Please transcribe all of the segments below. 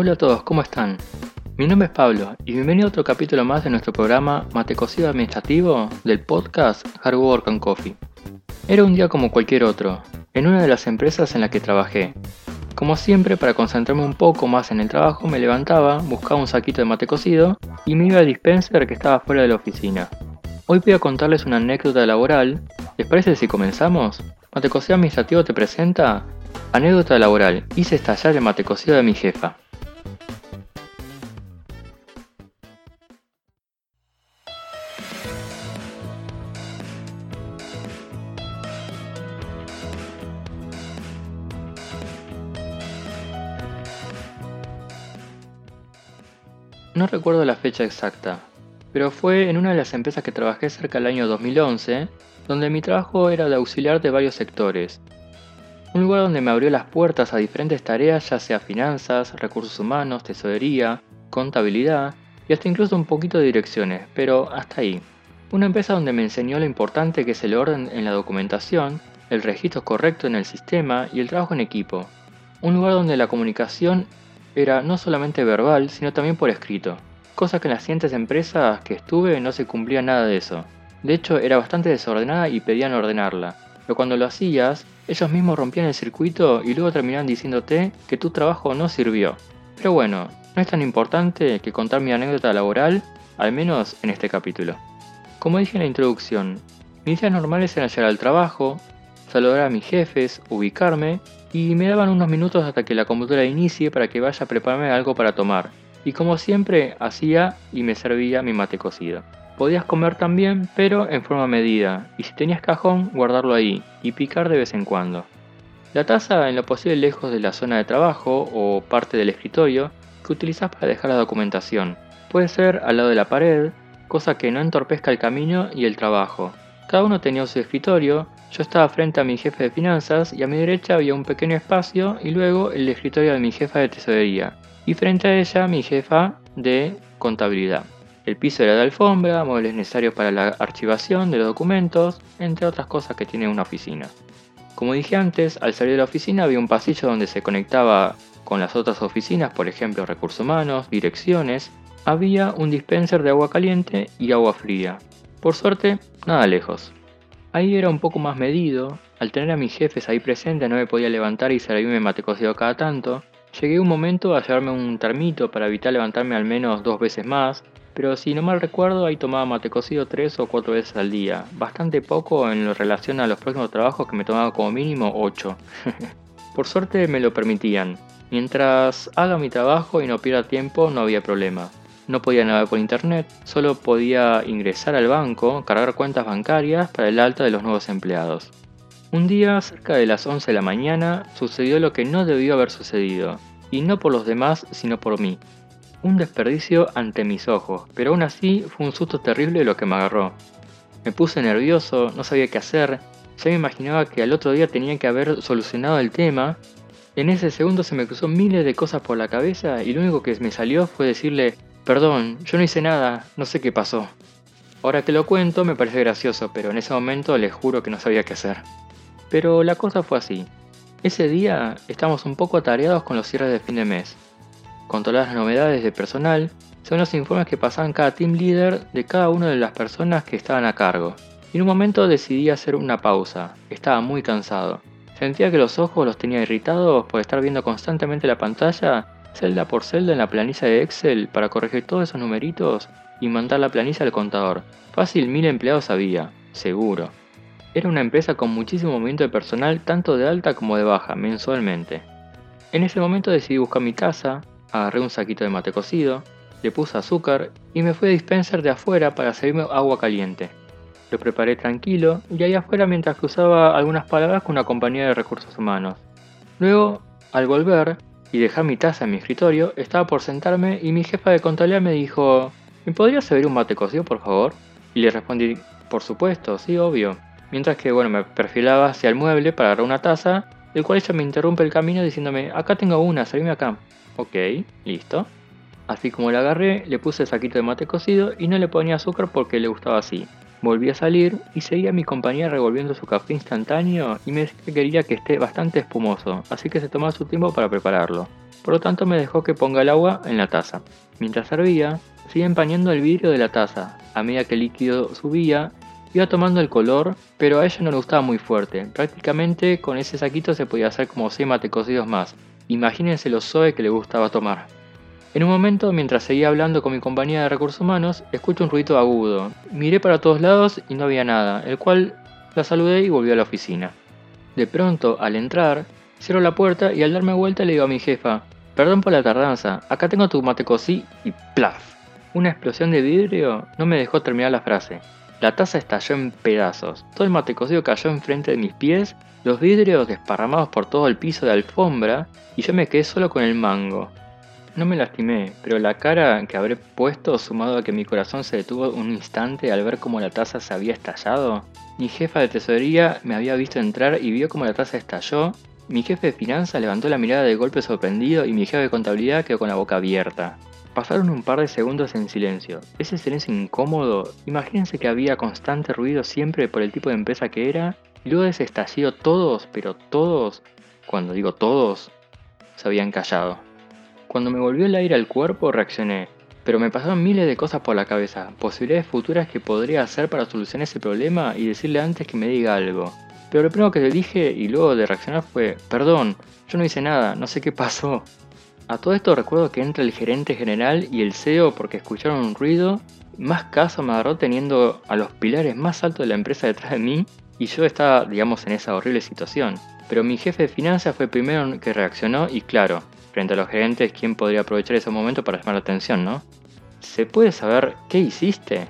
Hola a todos, ¿cómo están? Mi nombre es Pablo y bienvenido a otro capítulo más de nuestro programa Mate Cocido Administrativo del podcast Hard Work and Coffee. Era un día como cualquier otro, en una de las empresas en la que trabajé. Como siempre, para concentrarme un poco más en el trabajo, me levantaba, buscaba un saquito de mate cocido y me iba al dispenser que estaba fuera de la oficina. Hoy voy a contarles una anécdota laboral. ¿Les parece si comenzamos? Mate Cocido Administrativo te presenta Anécdota laboral. Hice estallar el mate cocido de mi jefa. No recuerdo la fecha exacta, pero fue en una de las empresas que trabajé cerca del año 2011, donde mi trabajo era de auxiliar de varios sectores. Un lugar donde me abrió las puertas a diferentes tareas, ya sea finanzas, recursos humanos, tesorería, contabilidad y hasta incluso un poquito de direcciones, pero hasta ahí. Una empresa donde me enseñó lo importante que es el orden en la documentación, el registro correcto en el sistema y el trabajo en equipo. Un lugar donde la comunicación era no solamente verbal, sino también por escrito, cosa que en las siguientes empresas que estuve no se cumplía nada de eso. De hecho, era bastante desordenada y pedían ordenarla, pero cuando lo hacías, ellos mismos rompían el circuito y luego terminaban diciéndote que tu trabajo no sirvió. Pero bueno, no es tan importante que contar mi anécdota laboral, al menos en este capítulo. Como dije en la introducción, mis días normales eran llegar al trabajo, saludar a mis jefes, ubicarme y me daban unos minutos hasta que la computadora inicie para que vaya a prepararme algo para tomar. Y como siempre, hacía y me servía mi mate cocido. Podías comer también, pero en forma medida, y si tenías cajón, guardarlo ahí y picar de vez en cuando. La taza en lo posible lejos de la zona de trabajo o parte del escritorio que utilizas para dejar la documentación. Puede ser al lado de la pared, cosa que no entorpezca el camino y el trabajo. Cada uno tenía su escritorio yo estaba frente a mi jefe de finanzas y a mi derecha había un pequeño espacio y luego el escritorio de mi jefa de tesorería y frente a ella mi jefa de contabilidad. El piso era de alfombra, muebles necesarios para la archivación de los documentos, entre otras cosas que tiene una oficina. Como dije antes, al salir de la oficina había un pasillo donde se conectaba con las otras oficinas, por ejemplo recursos humanos, direcciones. Había un dispenser de agua caliente y agua fría. Por suerte, nada lejos. Ahí era un poco más medido, al tener a mis jefes ahí presentes no me podía levantar y servirme mate cocido cada tanto. Llegué un momento a llevarme un termito para evitar levantarme al menos dos veces más, pero si no mal recuerdo ahí tomaba mate cocido tres o cuatro veces al día, bastante poco en relación a los próximos trabajos que me tomaba como mínimo 8. Por suerte me lo permitían. Mientras haga mi trabajo y no pierda tiempo no había problema no podía navegar por internet, solo podía ingresar al banco, cargar cuentas bancarias para el alta de los nuevos empleados. Un día, cerca de las 11 de la mañana, sucedió lo que no debió haber sucedido, y no por los demás, sino por mí. Un desperdicio ante mis ojos, pero aún así fue un susto terrible lo que me agarró. Me puse nervioso, no sabía qué hacer, ya me imaginaba que al otro día tenía que haber solucionado el tema. En ese segundo se me cruzó miles de cosas por la cabeza y lo único que me salió fue decirle, Perdón, yo no hice nada, no sé qué pasó. Ahora que lo cuento me parece gracioso, pero en ese momento les juro que no sabía qué hacer. Pero la cosa fue así. Ese día estamos un poco atareados con los cierres de fin de mes. Controlar las novedades de personal son los informes que pasaban cada team leader de cada una de las personas que estaban a cargo. Y en un momento decidí hacer una pausa. Estaba muy cansado. Sentía que los ojos los tenía irritados por estar viendo constantemente la pantalla celda por celda en la planilla de Excel para corregir todos esos numeritos y mandar la planilla al contador. Fácil mil empleados había, seguro. Era una empresa con muchísimo movimiento de personal tanto de alta como de baja, mensualmente. En ese momento decidí buscar mi casa, agarré un saquito de mate cocido, le puse azúcar y me fui a dispenser de afuera para servirme agua caliente. Lo preparé tranquilo y ahí afuera mientras cruzaba algunas palabras con una compañía de recursos humanos. Luego, al volver, y dejar mi taza en mi escritorio, estaba por sentarme y mi jefa de contabilidad me dijo, ¿me podrías servir un mate cocido por favor? Y le respondí, por supuesto, sí, obvio. Mientras que, bueno, me perfilaba hacia el mueble para agarrar una taza, el cual ella me interrumpe el camino diciéndome, acá tengo una, servime acá. Ok, listo. Así como la agarré, le puse el saquito de mate cocido y no le ponía azúcar porque le gustaba así. Volví a salir y seguía a mi compañía revolviendo su café instantáneo y me decía que quería que esté bastante espumoso, así que se tomaba su tiempo para prepararlo. Por lo tanto me dejó que ponga el agua en la taza. Mientras servía, seguía empañando el vidrio de la taza. A medida que el líquido subía, iba tomando el color, pero a ella no le gustaba muy fuerte. Prácticamente con ese saquito se podía hacer como 6 mate cocidos más. Imagínense lo soe que le gustaba tomar. En un momento, mientras seguía hablando con mi compañía de recursos humanos, escucho un ruido agudo. Miré para todos lados y no había nada, el cual la saludé y volví a la oficina. De pronto, al entrar, cierro la puerta y al darme vuelta le digo a mi jefa, perdón por la tardanza, acá tengo tu mate cosí y plaf. Una explosión de vidrio no me dejó terminar la frase. La taza estalló en pedazos, todo el mate cocido cayó enfrente de mis pies, los vidrios desparramados por todo el piso de alfombra y yo me quedé solo con el mango. No me lastimé, pero la cara que habré puesto sumado a que mi corazón se detuvo un instante al ver cómo la taza se había estallado. Mi jefa de tesorería me había visto entrar y vio cómo la taza estalló. Mi jefe de finanzas levantó la mirada de golpe sorprendido y mi jefe de contabilidad quedó con la boca abierta. Pasaron un par de segundos en silencio. Ese silencio incómodo, imagínense que había constante ruido siempre por el tipo de empresa que era, y luego de ese estallido todos, pero todos, cuando digo todos, se habían callado. Cuando me volvió el aire al cuerpo reaccioné, pero me pasaron miles de cosas por la cabeza, posibilidades futuras que podría hacer para solucionar ese problema y decirle antes que me diga algo. Pero lo primero que le dije y luego de reaccionar fue, perdón, yo no hice nada, no sé qué pasó. A todo esto recuerdo que entra el gerente general y el CEO porque escucharon un ruido, más caso me agarró teniendo a los pilares más altos de la empresa detrás de mí y yo estaba, digamos, en esa horrible situación. Pero mi jefe de finanzas fue el primero que reaccionó y claro, frente a los gerentes, ¿quién podría aprovechar ese momento para llamar la atención, no? ¿Se puede saber qué hiciste?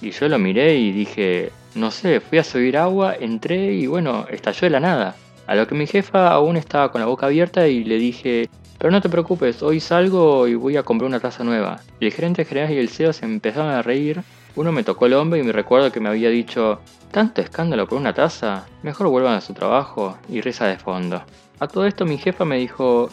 Y yo lo miré y dije, no sé, fui a subir agua, entré y bueno, estalló de la nada. A lo que mi jefa aún estaba con la boca abierta y le dije, pero no te preocupes, hoy salgo y voy a comprar una taza nueva. Y el gerente general y el CEO se empezaron a reír. Uno me tocó el hombro y me recuerdo que me había dicho, ¿tanto escándalo por una taza? Mejor vuelvan a su trabajo y risa de fondo. A todo esto mi jefa me dijo,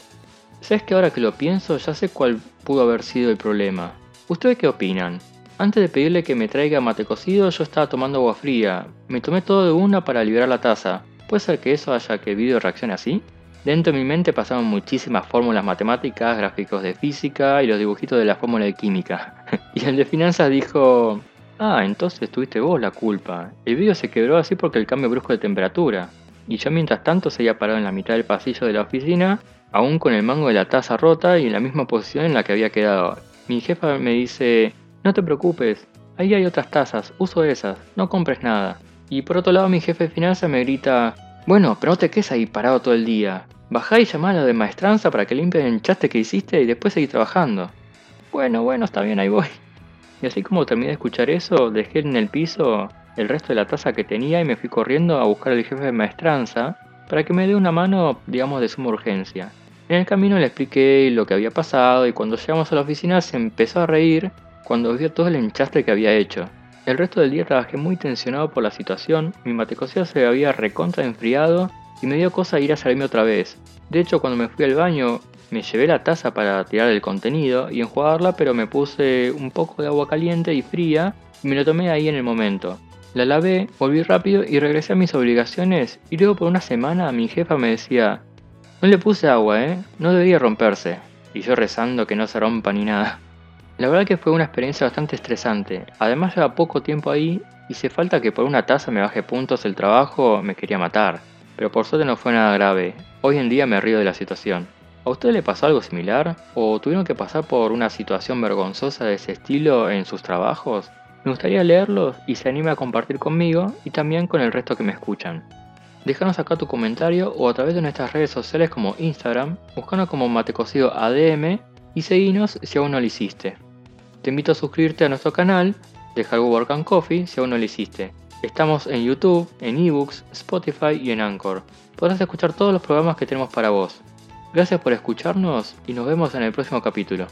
¿Sabes que ahora que lo pienso ya sé cuál pudo haber sido el problema? ¿Ustedes qué opinan? Antes de pedirle que me traiga mate cocido yo estaba tomando agua fría. Me tomé todo de una para liberar la taza. ¿Puede ser que eso haya que el video reaccione así? Dentro de mi mente pasaban muchísimas fórmulas matemáticas, gráficos de física y los dibujitos de la fórmula de química. y el de finanzas dijo... Ah, entonces tuviste vos la culpa. El video se quebró así porque el cambio brusco de temperatura. Y yo mientras tanto seguía parado en la mitad del pasillo de la oficina aún con el mango de la taza rota y en la misma posición en la que había quedado. Mi jefa me dice, no te preocupes, ahí hay otras tazas, uso esas, no compres nada. Y por otro lado mi jefe de finanzas me grita, bueno, pero no te quedes ahí parado todo el día. Bajá y llamá a la de maestranza para que limpien el chaste que hiciste y después seguir trabajando. Bueno, bueno, está bien, ahí voy. Y así como terminé de escuchar eso, dejé en el piso el resto de la taza que tenía y me fui corriendo a buscar al jefe de maestranza para que me dé una mano, digamos, de suma urgencia. En el camino le expliqué lo que había pasado y cuando llegamos a la oficina se empezó a reír cuando vio todo el enchastre que había hecho. El resto del día trabajé muy tensionado por la situación, mi matecoceo se había recontra enfriado y me dio cosa ir a salirme otra vez. De hecho, cuando me fui al baño, me llevé la taza para tirar el contenido y enjuagarla, pero me puse un poco de agua caliente y fría y me lo tomé ahí en el momento. La lavé, volví rápido y regresé a mis obligaciones y luego por una semana mi jefa me decía, no le puse agua, ¿eh? No debería romperse. Y yo rezando que no se rompa ni nada. La verdad que fue una experiencia bastante estresante. Además lleva poco tiempo ahí y si falta que por una taza me baje puntos el trabajo, me quería matar. Pero por suerte no fue nada grave. Hoy en día me río de la situación. ¿A usted le pasó algo similar? ¿O tuvieron que pasar por una situación vergonzosa de ese estilo en sus trabajos? Me gustaría leerlos y se anime a compartir conmigo y también con el resto que me escuchan. Déjanos acá tu comentario o a través de nuestras redes sociales como Instagram, buscanos como matecocido ADM y seguinos si aún no lo hiciste. Te invito a suscribirte a nuestro canal, dejar Work and Coffee si aún no lo hiciste. Estamos en YouTube, en eBooks, Spotify y en Anchor. Podrás escuchar todos los programas que tenemos para vos. Gracias por escucharnos y nos vemos en el próximo capítulo.